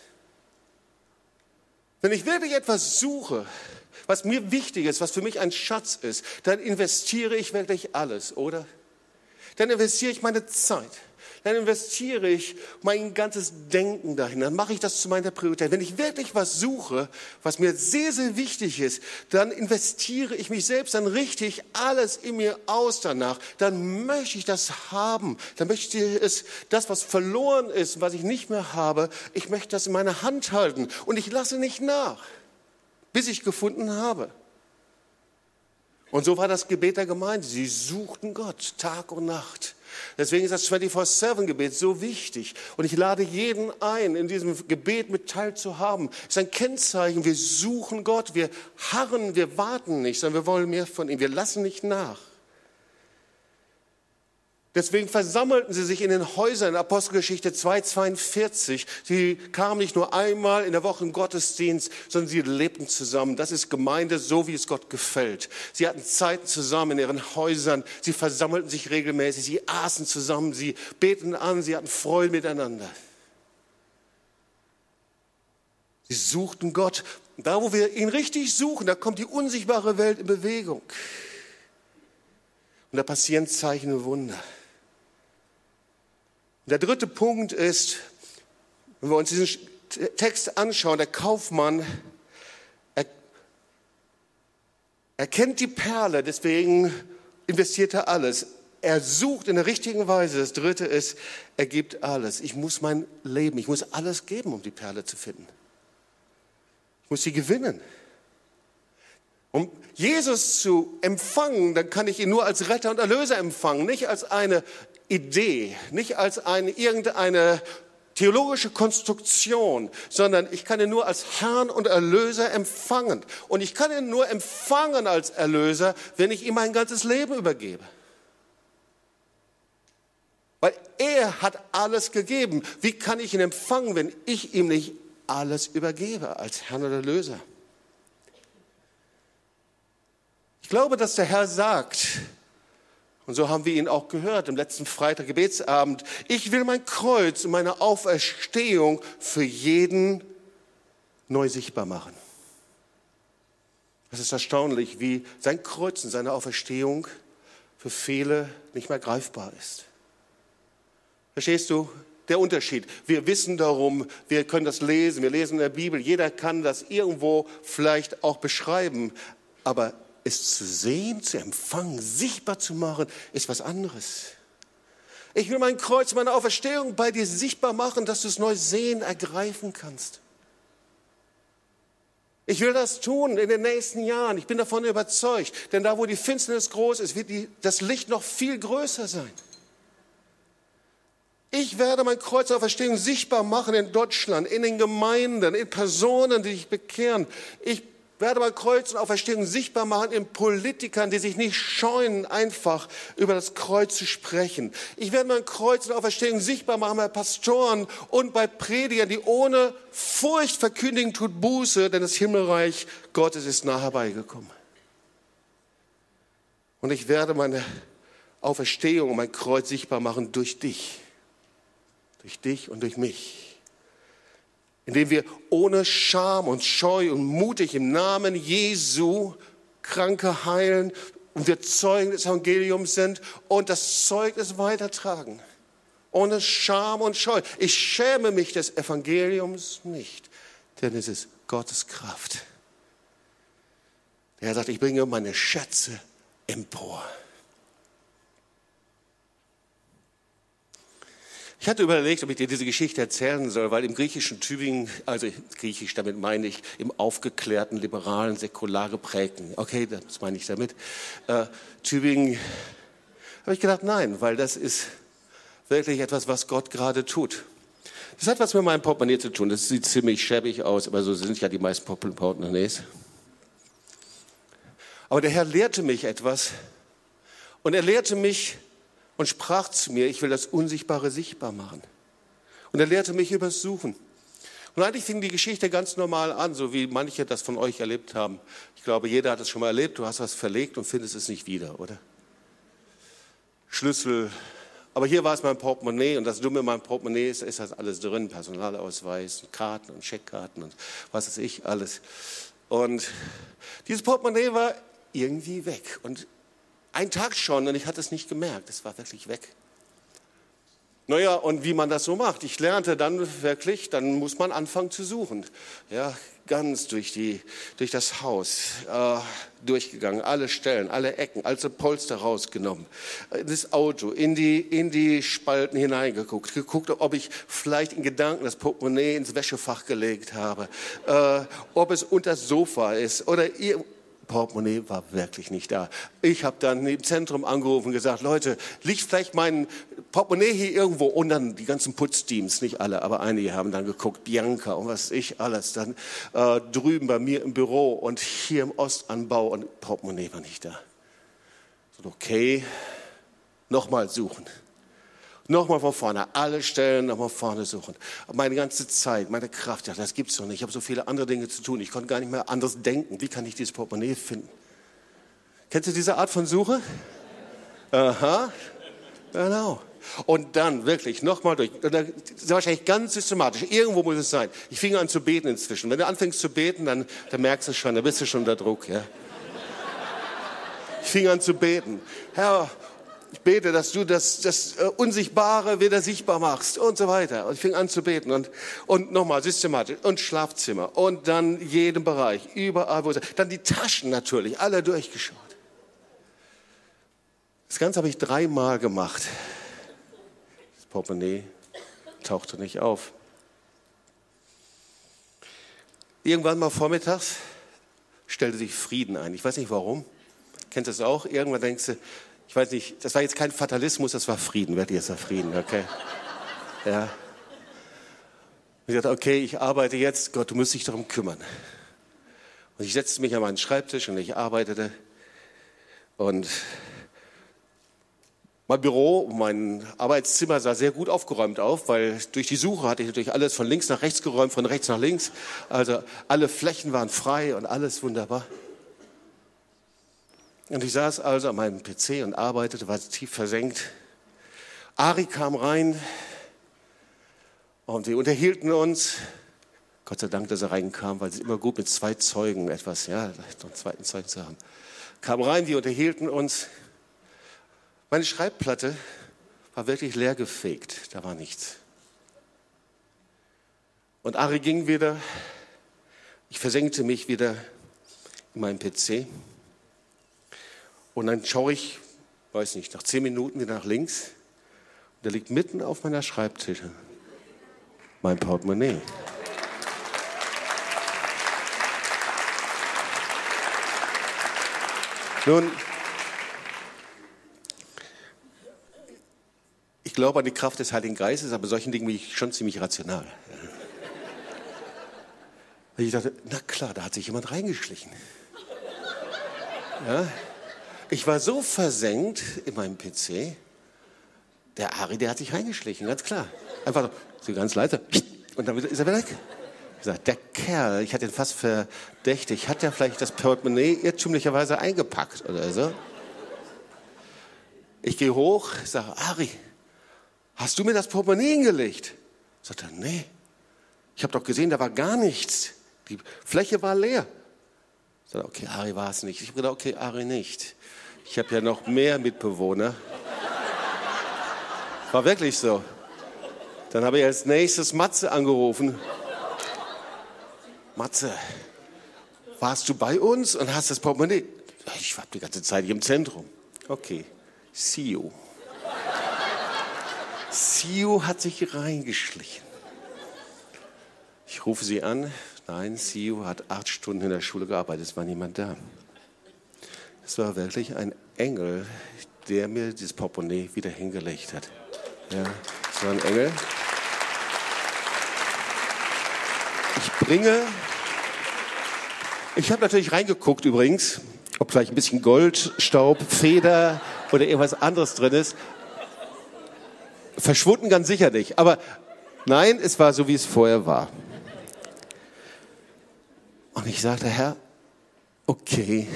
A: Wenn ich wirklich etwas suche, was mir wichtig ist, was für mich ein Schatz ist, dann investiere ich wirklich alles, oder? Dann investiere ich meine Zeit dann investiere ich mein ganzes Denken dahin, dann mache ich das zu meiner Priorität. Wenn ich wirklich was suche, was mir sehr, sehr wichtig ist, dann investiere ich mich selbst dann richtig alles in mir aus danach. Dann möchte ich das haben. Dann möchte ich es, das, was verloren ist, was ich nicht mehr habe, ich möchte das in meiner Hand halten und ich lasse nicht nach, bis ich gefunden habe. Und so war das Gebet der Gemeinde. Sie suchten Gott Tag und Nacht. Deswegen ist das 24-7-Gebet so wichtig. Und ich lade jeden ein, in diesem Gebet mit teilzuhaben. Es ist ein Kennzeichen. Wir suchen Gott. Wir harren, wir warten nicht, sondern wir wollen mehr von ihm. Wir lassen nicht nach. Deswegen versammelten sie sich in den Häusern in Apostelgeschichte 2,42. Sie kamen nicht nur einmal in der Woche im Gottesdienst, sondern sie lebten zusammen. Das ist Gemeinde, so wie es Gott gefällt. Sie hatten Zeiten zusammen in ihren Häusern. Sie versammelten sich regelmäßig. Sie aßen zusammen. Sie beteten an. Sie hatten Freude miteinander. Sie suchten Gott. Da, wo wir ihn richtig suchen, da kommt die unsichtbare Welt in Bewegung. Und da passieren Zeichen und Wunder. Der dritte Punkt ist, wenn wir uns diesen Text anschauen, der Kaufmann er, er kennt die Perle, deswegen investiert er alles. Er sucht in der richtigen Weise. Das dritte ist, er gibt alles. Ich muss mein Leben, ich muss alles geben, um die Perle zu finden. Ich muss sie gewinnen. Um Jesus zu empfangen, dann kann ich ihn nur als Retter und Erlöser empfangen, nicht als eine Idee, nicht als eine, irgendeine theologische Konstruktion, sondern ich kann ihn nur als Herrn und Erlöser empfangen. Und ich kann ihn nur empfangen als Erlöser, wenn ich ihm mein ganzes Leben übergebe. Weil er hat alles gegeben. Wie kann ich ihn empfangen, wenn ich ihm nicht alles übergebe als Herrn und Erlöser? glaube, dass der Herr sagt, und so haben wir ihn auch gehört im letzten Freitag Gebetsabend, ich will mein Kreuz und meine Auferstehung für jeden neu sichtbar machen. Es ist erstaunlich, wie sein Kreuz und seine Auferstehung für viele nicht mehr greifbar ist. Verstehst du? Der Unterschied. Wir wissen darum, wir können das lesen, wir lesen in der Bibel, jeder kann das irgendwo vielleicht auch beschreiben, aber es zu sehen, zu empfangen, sichtbar zu machen, ist was anderes. Ich will mein Kreuz, meine Auferstehung bei dir sichtbar machen, dass du es neu sehen, ergreifen kannst. Ich will das tun in den nächsten Jahren. Ich bin davon überzeugt. Denn da, wo die Finsternis groß ist, wird die, das Licht noch viel größer sein. Ich werde mein Kreuz auf Verstehung sichtbar machen in Deutschland, in den Gemeinden, in Personen, die sich bekehren. Ich werde mein Kreuz und Auferstehung sichtbar machen in Politikern, die sich nicht scheuen, einfach über das Kreuz zu sprechen. Ich werde mein Kreuz und Auferstehung sichtbar machen bei Pastoren und bei Predigern, die ohne Furcht verkündigen, tut Buße, denn das Himmelreich Gottes ist nah herbeigekommen. Und ich werde meine Auferstehung und mein Kreuz sichtbar machen durch dich durch dich und durch mich. Indem wir ohne Scham und Scheu und mutig im Namen Jesu Kranke heilen und wir Zeugen des Evangeliums sind und das Zeugnis weitertragen. Ohne Scham und Scheu. Ich schäme mich des Evangeliums nicht, denn es ist Gottes Kraft. Er sagt, ich bringe meine Schätze empor. Ich hatte überlegt, ob ich dir diese Geschichte erzählen soll, weil im griechischen Tübingen, also griechisch damit meine ich, im aufgeklärten, liberalen, säkular geprägten, okay, das meine ich damit, äh, Tübingen, habe ich gedacht, nein, weil das ist wirklich etwas, was Gott gerade tut. Das hat was mit meinem Portemonnaie zu tun. Das sieht ziemlich schäbig aus, aber so sind ja die meisten Portemonnaies. Aber der Herr lehrte mich etwas und er lehrte mich, und sprach zu mir, ich will das Unsichtbare sichtbar machen. Und er lehrte mich übers Suchen. Und eigentlich fing die Geschichte ganz normal an, so wie manche das von euch erlebt haben. Ich glaube, jeder hat es schon mal erlebt. Du hast was verlegt und findest es nicht wieder, oder? Schlüssel. Aber hier war es mein Portemonnaie und das Dumme in meinem Portemonnaie ist, ist das alles drin. Personalausweis, Karten und Scheckkarten und was weiß ich, alles. Und dieses Portemonnaie war irgendwie weg. Und ein Tag schon und ich hatte es nicht gemerkt. Es war wirklich weg. Naja, und wie man das so macht. Ich lernte dann wirklich, dann muss man anfangen zu suchen. Ja, ganz durch, die, durch das Haus äh, durchgegangen, alle Stellen, alle Ecken, alte Polster rausgenommen, das Auto, in die, in die Spalten hineingeguckt, geguckt, ob ich vielleicht in Gedanken das Portemonnaie ins Wäschefach gelegt habe, äh, ob es unter das Sofa ist oder Portemonnaie war wirklich nicht da. Ich habe dann im Zentrum angerufen und gesagt, Leute, liegt vielleicht mein Portemonnaie hier irgendwo? Und dann die ganzen Putzteams, nicht alle, aber einige haben dann geguckt, Bianca und was ich alles. Dann äh, drüben bei mir im Büro und hier im Ostanbau und Portemonnaie war nicht da. So, okay, nochmal suchen. Nochmal von vorne, alle Stellen nochmal vorne suchen. Meine ganze Zeit, meine Kraft, ja, das gibt's doch nicht. Ich habe so viele andere Dinge zu tun. Ich konnte gar nicht mehr anders denken. Wie kann ich dieses Portemonnaie finden? Kennst du diese Art von Suche? Aha, genau. Und dann wirklich nochmal durch. Ist wahrscheinlich ganz systematisch. Irgendwo muss es sein. Ich fing an zu beten inzwischen. Wenn du anfängst zu beten, dann, dann merkst du schon, da bist du schon unter Druck. Ja? Ich fing an zu beten. Herr, ich bete, dass du das, das äh, Unsichtbare wieder sichtbar machst und so weiter. Und ich fing an zu beten und, und nochmal systematisch und Schlafzimmer und dann jeden Bereich, überall, wo es, dann die Taschen natürlich, alle durchgeschaut. Das Ganze habe ich dreimal gemacht. Das Portemonnaie tauchte nicht auf. Irgendwann mal vormittags stellte sich Frieden ein. Ich weiß nicht warum. Kennst du das auch? Irgendwann denkst du, ich weiß nicht, das war jetzt kein Fatalismus, das war Frieden, wirklicher Frieden, okay? Ja. Und ich dachte, okay, ich arbeite jetzt, Gott, du musst dich darum kümmern. Und ich setzte mich an meinen Schreibtisch und ich arbeitete. Und mein Büro, mein Arbeitszimmer sah sehr gut aufgeräumt auf, weil durch die Suche hatte ich natürlich alles von links nach rechts geräumt, von rechts nach links. Also alle Flächen waren frei und alles wunderbar. Und ich saß also an meinem PC und arbeitete, war tief versenkt. Ari kam rein und wir unterhielten uns. Gott sei Dank, dass er reinkam, weil es ist immer gut mit zwei Zeugen etwas, ja, noch einen zweiten Zeugen zu haben. Kam rein, wir unterhielten uns. Meine Schreibplatte war wirklich leer gefegt, da war nichts. Und Ari ging wieder, ich versenkte mich wieder in meinem PC. Und dann schaue ich, weiß nicht, nach zehn Minuten wieder nach links. Und da liegt mitten auf meiner Schreibtische mein Portemonnaie. Nun, ich glaube an die Kraft des Heiligen Geistes, aber solchen Dingen bin ich schon ziemlich rational. Ich dachte, na klar, da hat sich jemand reingeschlichen. Ja? Ich war so versenkt in meinem PC, der Ari, der hat sich reingeschlichen, ganz klar. Einfach so ganz leise und dann ist er weg. Ich sage, der Kerl, ich hatte ihn fast verdächtig, hat er vielleicht das Portemonnaie irrtümlicherweise eingepackt oder so? Ich gehe hoch, sage, Ari, hast du mir das Portemonnaie hingelegt? Sagt er, nee. Ich habe doch gesehen, da war gar nichts. Die Fläche war leer. Sage, okay, Ari war es nicht. Ich habe gedacht, okay, Ari nicht. Ich habe ja noch mehr Mitbewohner. War wirklich so. Dann habe ich als nächstes Matze angerufen. Matze, warst du bei uns und hast das Portemonnaie? Ich war die ganze Zeit hier im Zentrum. Okay, see you. Sio hat sich reingeschlichen. Ich rufe sie an. Nein, Sio hat acht Stunden in der Schule gearbeitet. Es war niemand da. Es war wirklich ein Engel, der mir dieses Portemonnaie wieder hingelegt hat. Ja, es war ein Engel. Ich bringe, ich habe natürlich reingeguckt übrigens, ob vielleicht ein bisschen Goldstaub, Feder oder irgendwas anderes drin ist. Verschwunden ganz sicher nicht. Aber nein, es war so, wie es vorher war. Und ich sagte, Herr, okay,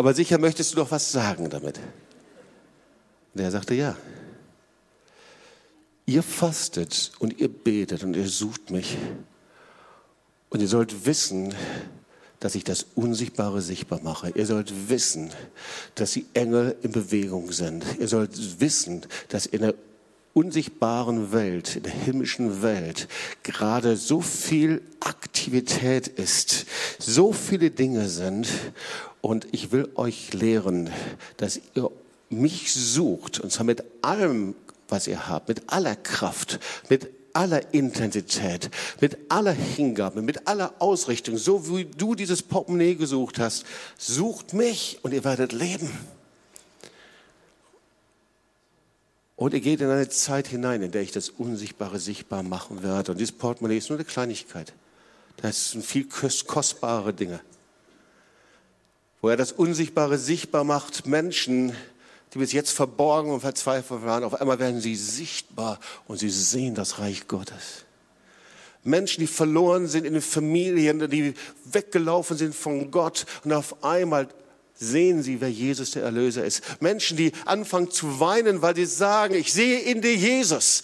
A: aber sicher möchtest du doch was sagen damit. Und er sagte, ja. Ihr fastet und ihr betet und ihr sucht mich. Und ihr sollt wissen, dass ich das Unsichtbare sichtbar mache. Ihr sollt wissen, dass die Engel in Bewegung sind. Ihr sollt wissen, dass in der unsichtbaren Welt, in der himmlischen Welt gerade so viel Aktivität ist, so viele Dinge sind. Und ich will euch lehren, dass ihr mich sucht, und zwar mit allem, was ihr habt, mit aller Kraft, mit aller Intensität, mit aller Hingabe, mit aller Ausrichtung, so wie du dieses Portemonnaie gesucht hast, sucht mich und ihr werdet leben. Und ihr geht in eine Zeit hinein, in der ich das Unsichtbare sichtbar machen werde. Und dieses Portemonnaie ist nur eine Kleinigkeit. Das sind viel kostbare Dinge. Wo er das Unsichtbare sichtbar macht, Menschen, die bis jetzt verborgen und verzweifelt waren, auf einmal werden sie sichtbar und sie sehen das Reich Gottes. Menschen, die verloren sind in den Familien, die weggelaufen sind von Gott und auf einmal sehen sie, wer Jesus der Erlöser ist. Menschen, die anfangen zu weinen, weil sie sagen, ich sehe in dir Jesus.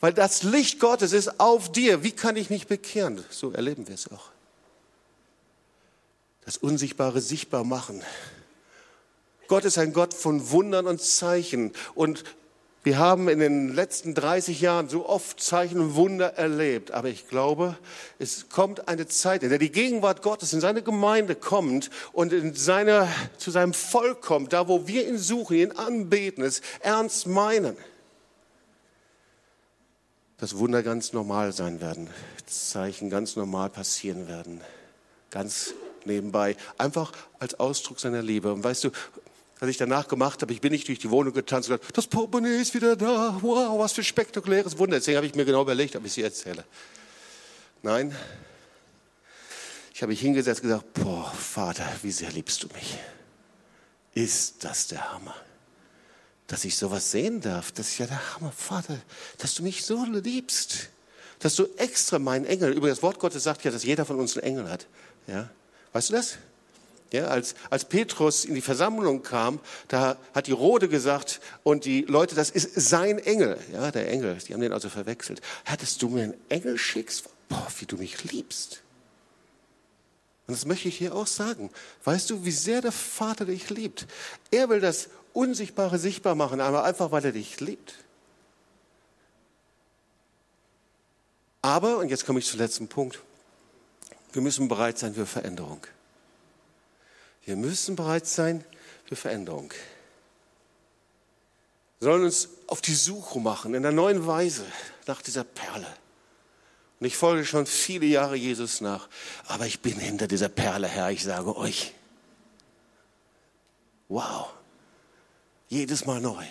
A: Weil das Licht Gottes ist auf dir. Wie kann ich mich bekehren? So erleben wir es auch. Das Unsichtbare sichtbar machen. Gott ist ein Gott von Wundern und Zeichen. Und wir haben in den letzten 30 Jahren so oft Zeichen und Wunder erlebt. Aber ich glaube, es kommt eine Zeit, in der die Gegenwart Gottes in seine Gemeinde kommt und in seine, zu seinem Volk kommt, da wo wir ihn suchen, ihn anbeten, es ernst meinen. Dass Wunder ganz normal sein werden, Zeichen ganz normal passieren werden. Ganz nebenbei. Einfach als Ausdruck seiner Liebe. Und weißt du, was ich danach gemacht habe, ich bin nicht durch die Wohnung getanzt und gesagt, das Portemonnaie ist wieder da, wow, was für spektakuläres Wunder. Deswegen habe ich mir genau überlegt, ob ich sie erzähle. Nein, ich habe mich hingesetzt und gesagt, boah, Vater, wie sehr liebst du mich. Ist das der Hammer? Dass ich sowas sehen darf, das ist ja der Hammer, Vater, dass du mich so liebst. Dass du extra meinen Engel, über das Wort Gottes sagt ja, dass jeder von uns einen Engel hat. Ja? Weißt du das? Ja, als, als Petrus in die Versammlung kam, da hat die Rode gesagt und die Leute, das ist sein Engel. Ja, der Engel, die haben den also verwechselt. Hattest du mir einen Engel schickst? Boah, wie du mich liebst. Und das möchte ich hier auch sagen. Weißt du, wie sehr der Vater dich liebt? Er will das Unsichtbare sichtbar machen, aber einfach, weil er dich liebt. Aber, und jetzt komme ich zum letzten Punkt, wir müssen bereit sein für Veränderung. Wir müssen bereit sein für Veränderung. Wir sollen uns auf die Suche machen, in der neuen Weise nach dieser Perle. Und ich folge schon viele Jahre Jesus nach, aber ich bin hinter dieser Perle her, ich sage euch. Wow. Jedes Mal neu.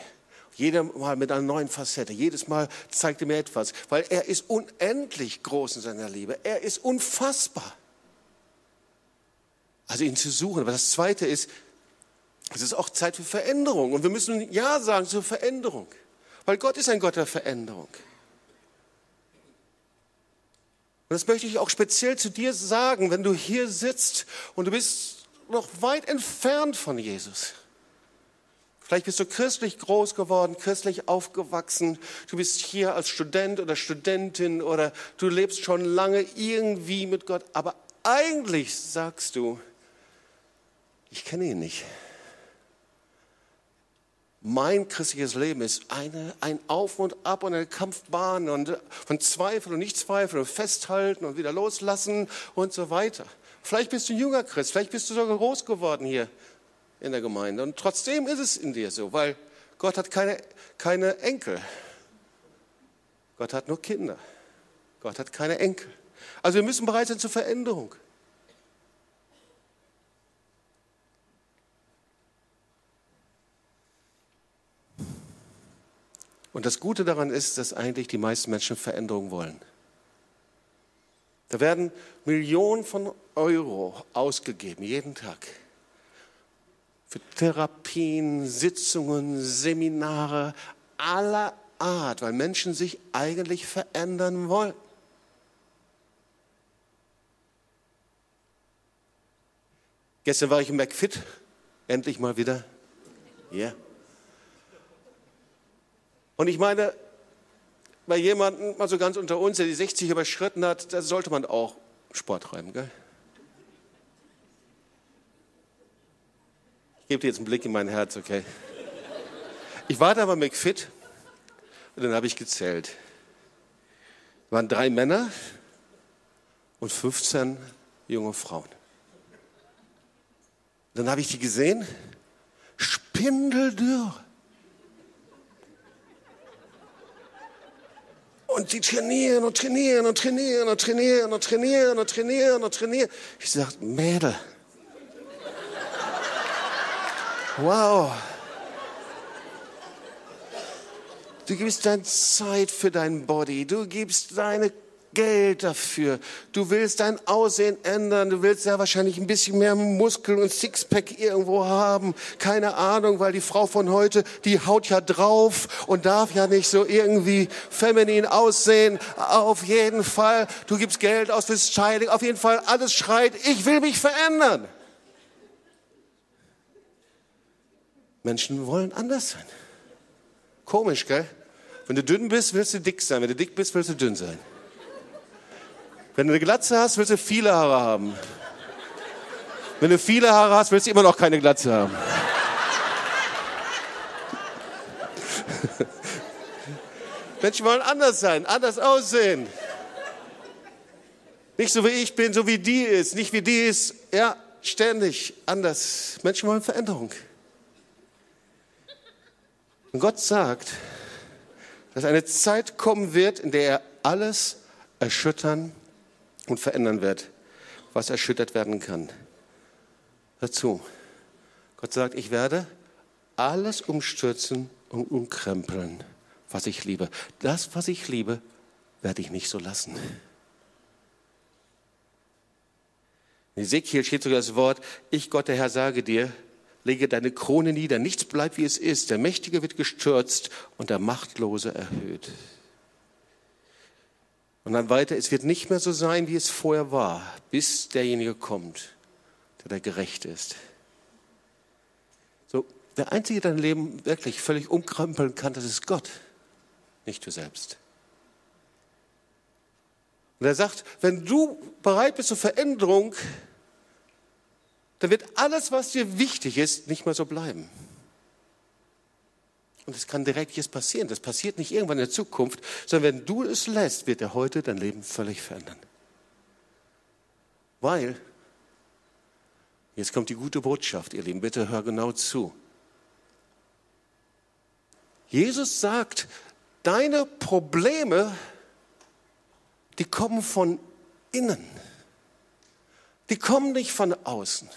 A: Jedes Mal mit einer neuen Facette. Jedes Mal zeigt er mir etwas, weil er ist unendlich groß in seiner Liebe. Er ist unfassbar. Also ihn zu suchen. Aber das Zweite ist, es ist auch Zeit für Veränderung. Und wir müssen Ja sagen zur Veränderung. Weil Gott ist ein Gott der Veränderung. Und das möchte ich auch speziell zu dir sagen, wenn du hier sitzt und du bist noch weit entfernt von Jesus. Vielleicht bist du christlich groß geworden, christlich aufgewachsen. Du bist hier als Student oder Studentin oder du lebst schon lange irgendwie mit Gott. Aber eigentlich sagst du, ich kenne ihn nicht. Mein christliches Leben ist eine, ein Auf und Ab und eine Kampfbahn und von Zweifel und Nichtzweifel und Festhalten und wieder loslassen und so weiter. Vielleicht bist du ein junger Christ, vielleicht bist du sogar groß geworden hier in der Gemeinde und trotzdem ist es in dir so, weil Gott hat keine, keine Enkel. Gott hat nur Kinder. Gott hat keine Enkel. Also wir müssen bereit sein zur Veränderung. Und das Gute daran ist, dass eigentlich die meisten Menschen Veränderung wollen. Da werden Millionen von Euro ausgegeben, jeden Tag. Für Therapien, Sitzungen, Seminare aller Art, weil Menschen sich eigentlich verändern wollen. Gestern war ich im McFit, endlich mal wieder. Ja. Yeah. Und ich meine, bei jemandem, mal so ganz unter uns, der die 60 überschritten hat, da sollte man auch Sport treiben, gell? Ich gebe dir jetzt einen Blick in mein Herz, okay? Ich war da bei McFit und dann habe ich gezählt. Es waren drei Männer und 15 junge Frauen. Dann habe ich die gesehen, spindeldürr. Und die trainieren und trainieren und trainieren und trainieren und trainieren und trainieren und trainieren. Ich sage, Mädel. Wow. Du gibst deine Zeit für dein Body. Du gibst deine Geld dafür. Du willst dein Aussehen ändern. Du willst ja wahrscheinlich ein bisschen mehr Muskel und Sixpack irgendwo haben. Keine Ahnung, weil die Frau von heute, die haut ja drauf und darf ja nicht so irgendwie feminin aussehen. Auf jeden Fall. Du gibst Geld aus fürs Styling. Auf jeden Fall. Alles schreit, ich will mich verändern. Menschen wollen anders sein. Komisch, gell? Wenn du dünn bist, willst du dick sein. Wenn du dick bist, willst du dünn sein. Wenn du eine Glatze hast, willst du viele Haare haben. Wenn du viele Haare hast, willst du immer noch keine Glatze haben. Menschen wollen anders sein, anders aussehen. Nicht so wie ich bin, so wie die ist, nicht wie die ist. Ja, ständig anders. Menschen wollen Veränderung. Und Gott sagt, dass eine Zeit kommen wird, in der er alles erschüttern und verändern wird, was erschüttert werden kann. Dazu. Gott sagt, ich werde alles umstürzen und umkrempeln, was ich liebe. Das, was ich liebe, werde ich nicht so lassen. In Ezekiel steht sogar das Wort, ich Gott der Herr sage dir, lege deine Krone nieder, nichts bleibt wie es ist, der Mächtige wird gestürzt und der Machtlose erhöht. Und dann weiter, es wird nicht mehr so sein, wie es vorher war, bis derjenige kommt, der gerecht ist. So, der Einzige, der dein Leben wirklich völlig umkrempeln kann, das ist Gott, nicht du selbst. Und er sagt, wenn du bereit bist zur Veränderung, dann wird alles, was dir wichtig ist, nicht mehr so bleiben. Und es kann direkt jetzt passieren. Das passiert nicht irgendwann in der Zukunft, sondern wenn du es lässt, wird er heute dein Leben völlig verändern. Weil, jetzt kommt die gute Botschaft, ihr Lieben, bitte hör genau zu. Jesus sagt, deine Probleme, die kommen von innen. Die kommen nicht von außen.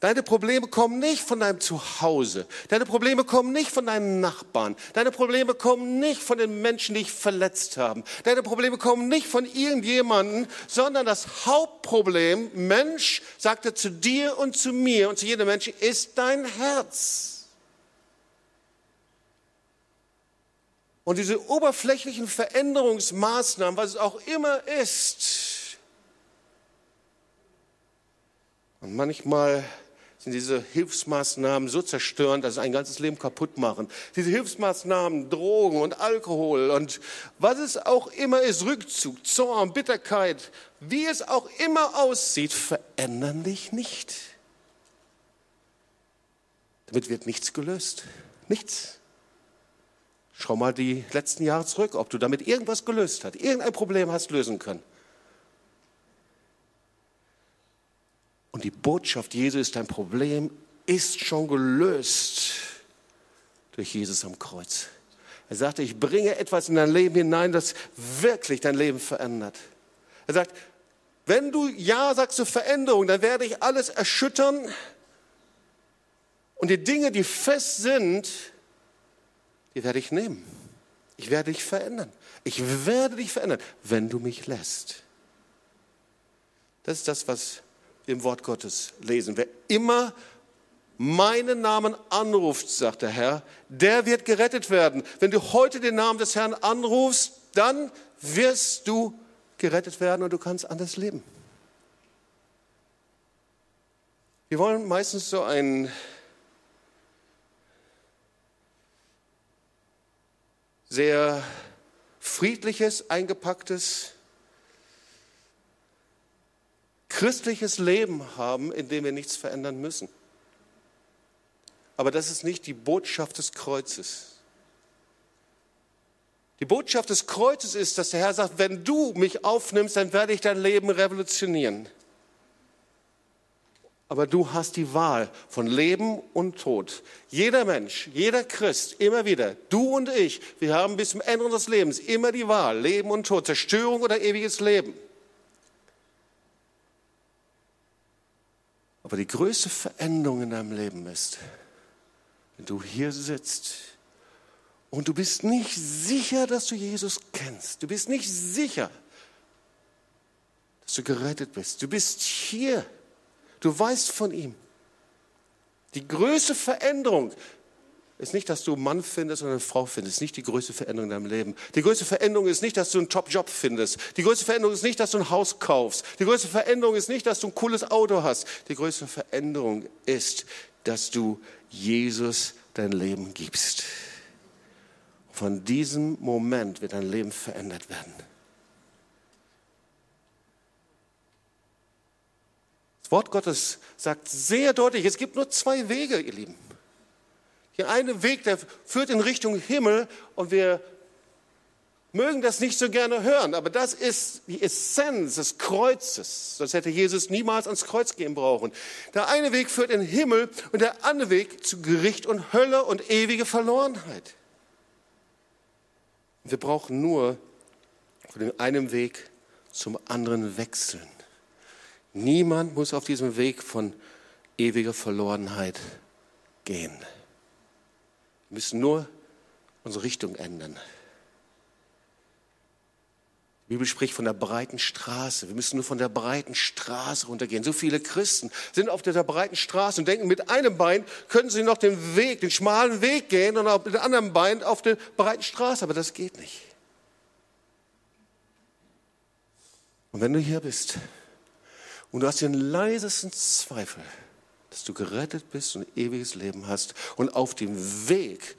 A: Deine Probleme kommen nicht von deinem Zuhause. Deine Probleme kommen nicht von deinen Nachbarn. Deine Probleme kommen nicht von den Menschen, die dich verletzt haben. Deine Probleme kommen nicht von irgendjemandem, sondern das Hauptproblem, Mensch, sagt er zu dir und zu mir und zu jedem Menschen, ist dein Herz. Und diese oberflächlichen Veränderungsmaßnahmen, was es auch immer ist, und manchmal sind diese Hilfsmaßnahmen so zerstörend, dass sie ein ganzes Leben kaputt machen. Diese Hilfsmaßnahmen, Drogen und Alkohol und was es auch immer ist, Rückzug, Zorn, Bitterkeit, wie es auch immer aussieht, verändern dich nicht. Damit wird nichts gelöst. Nichts. Schau mal die letzten Jahre zurück, ob du damit irgendwas gelöst hast, irgendein Problem hast lösen können. Und die Botschaft, Jesus ist dein Problem, ist schon gelöst durch Jesus am Kreuz. Er sagte, ich bringe etwas in dein Leben hinein, das wirklich dein Leben verändert. Er sagt, wenn du Ja sagst zur Veränderung, dann werde ich alles erschüttern und die Dinge, die fest sind, die werde ich nehmen. Ich werde dich verändern. Ich werde dich verändern, wenn du mich lässt. Das ist das, was im Wort Gottes lesen. Wer immer meinen Namen anruft, sagt der Herr, der wird gerettet werden. Wenn du heute den Namen des Herrn anrufst, dann wirst du gerettet werden und du kannst anders leben. Wir wollen meistens so ein sehr friedliches, eingepacktes, christliches Leben haben, in dem wir nichts verändern müssen. Aber das ist nicht die Botschaft des Kreuzes. Die Botschaft des Kreuzes ist, dass der Herr sagt, wenn du mich aufnimmst, dann werde ich dein Leben revolutionieren. Aber du hast die Wahl von Leben und Tod. Jeder Mensch, jeder Christ, immer wieder, du und ich, wir haben bis zum Ende unseres Lebens immer die Wahl, Leben und Tod, Zerstörung oder ewiges Leben. Aber die größte Veränderung in deinem Leben ist, wenn du hier sitzt und du bist nicht sicher, dass du Jesus kennst. Du bist nicht sicher, dass du gerettet bist. Du bist hier. Du weißt von ihm. Die größte Veränderung ist nicht, dass du einen Mann findest oder eine Frau findest. Nicht die größte Veränderung in deinem Leben. Die größte Veränderung ist nicht, dass du einen Top-Job findest. Die größte Veränderung ist nicht, dass du ein Haus kaufst. Die größte Veränderung ist nicht, dass du ein cooles Auto hast. Die größte Veränderung ist, dass du Jesus dein Leben gibst. Von diesem Moment wird dein Leben verändert werden. Das Wort Gottes sagt sehr deutlich, es gibt nur zwei Wege, ihr Lieben. Der eine Weg, der führt in Richtung Himmel und wir mögen das nicht so gerne hören, aber das ist die Essenz des Kreuzes. Sonst hätte Jesus niemals ans Kreuz gehen brauchen. Der eine Weg führt in Himmel und der andere Weg zu Gericht und Hölle und ewige Verlorenheit. Wir brauchen nur von dem einen Weg zum anderen wechseln. Niemand muss auf diesem Weg von ewiger Verlorenheit gehen. Wir müssen nur unsere Richtung ändern. Die Bibel spricht von der breiten Straße. Wir müssen nur von der breiten Straße runtergehen. So viele Christen sind auf dieser breiten Straße und denken, mit einem Bein können sie noch den Weg, den schmalen Weg gehen und auf dem anderen Bein auf der breiten Straße. Aber das geht nicht. Und wenn du hier bist und du hast den leisesten Zweifel, dass du gerettet bist und ewiges Leben hast und auf dem Weg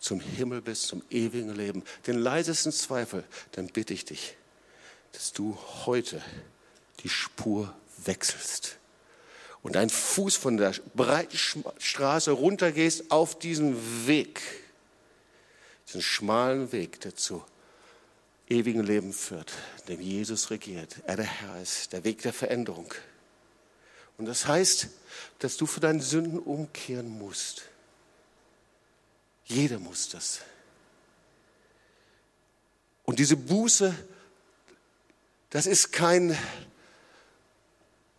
A: zum Himmel bist, zum ewigen Leben, den leisesten Zweifel, dann bitte ich dich, dass du heute die Spur wechselst und deinen Fuß von der breiten Straße runtergehst auf diesen Weg, diesen schmalen Weg, der zu ewigen Leben führt, dem Jesus regiert, er der Herr ist, der Weg der Veränderung. Und das heißt, dass du für deine Sünden umkehren musst. Jeder muss das. Und diese Buße, das ist kein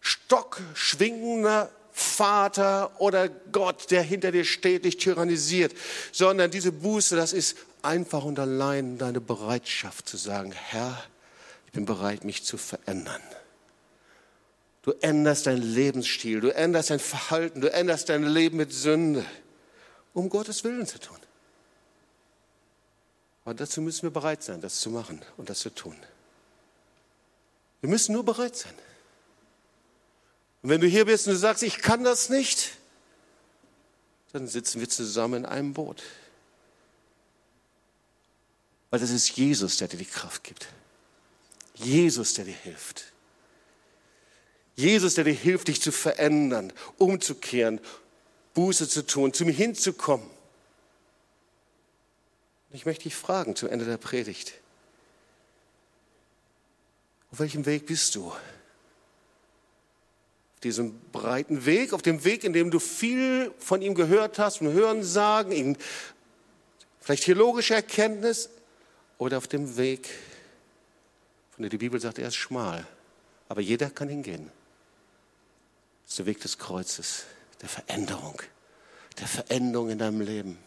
A: stockschwingender Vater oder Gott, der hinter dir steht, dich tyrannisiert, sondern diese Buße, das ist einfach und allein deine Bereitschaft zu sagen, Herr, ich bin bereit, mich zu verändern. Du änderst deinen Lebensstil, du änderst dein Verhalten, du änderst dein Leben mit Sünde, um Gottes Willen zu tun. Aber dazu müssen wir bereit sein, das zu machen und das zu tun. Wir müssen nur bereit sein. Und wenn du hier bist und du sagst, ich kann das nicht, dann sitzen wir zusammen in einem Boot. Weil das ist Jesus, der dir die Kraft gibt. Jesus, der dir hilft. Jesus, der dir hilft, dich zu verändern, umzukehren, Buße zu tun, zu mir hinzukommen. Ich möchte dich fragen zum Ende der Predigt. Auf welchem Weg bist du? Auf diesem breiten Weg, auf dem Weg, in dem du viel von ihm gehört hast, von Hören, Sagen, vielleicht theologische Erkenntnis, oder auf dem Weg, von dem die Bibel sagt, er ist schmal, aber jeder kann hingehen. Ist der Weg des Kreuzes, der Veränderung, der Veränderung in deinem Leben.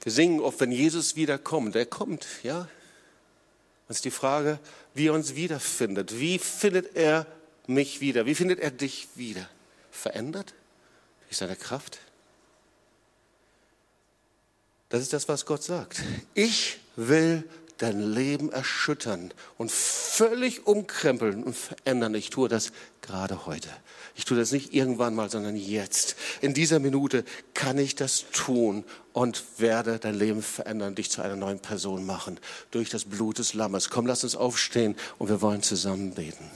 A: Wir singen oft, wenn Jesus wiederkommt. Er kommt, ja. Das ist die Frage, wie er uns wiederfindet. Wie findet er mich wieder? Wie findet er dich wieder? Verändert durch seine Kraft? Das ist das, was Gott sagt. Ich will dein Leben erschüttern und völlig umkrempeln und verändern. Ich tue das gerade heute. Ich tue das nicht irgendwann mal, sondern jetzt. In dieser Minute kann ich das tun und werde dein Leben verändern, dich zu einer neuen Person machen durch das Blut des Lammes. Komm, lass uns aufstehen und wir wollen zusammen beten.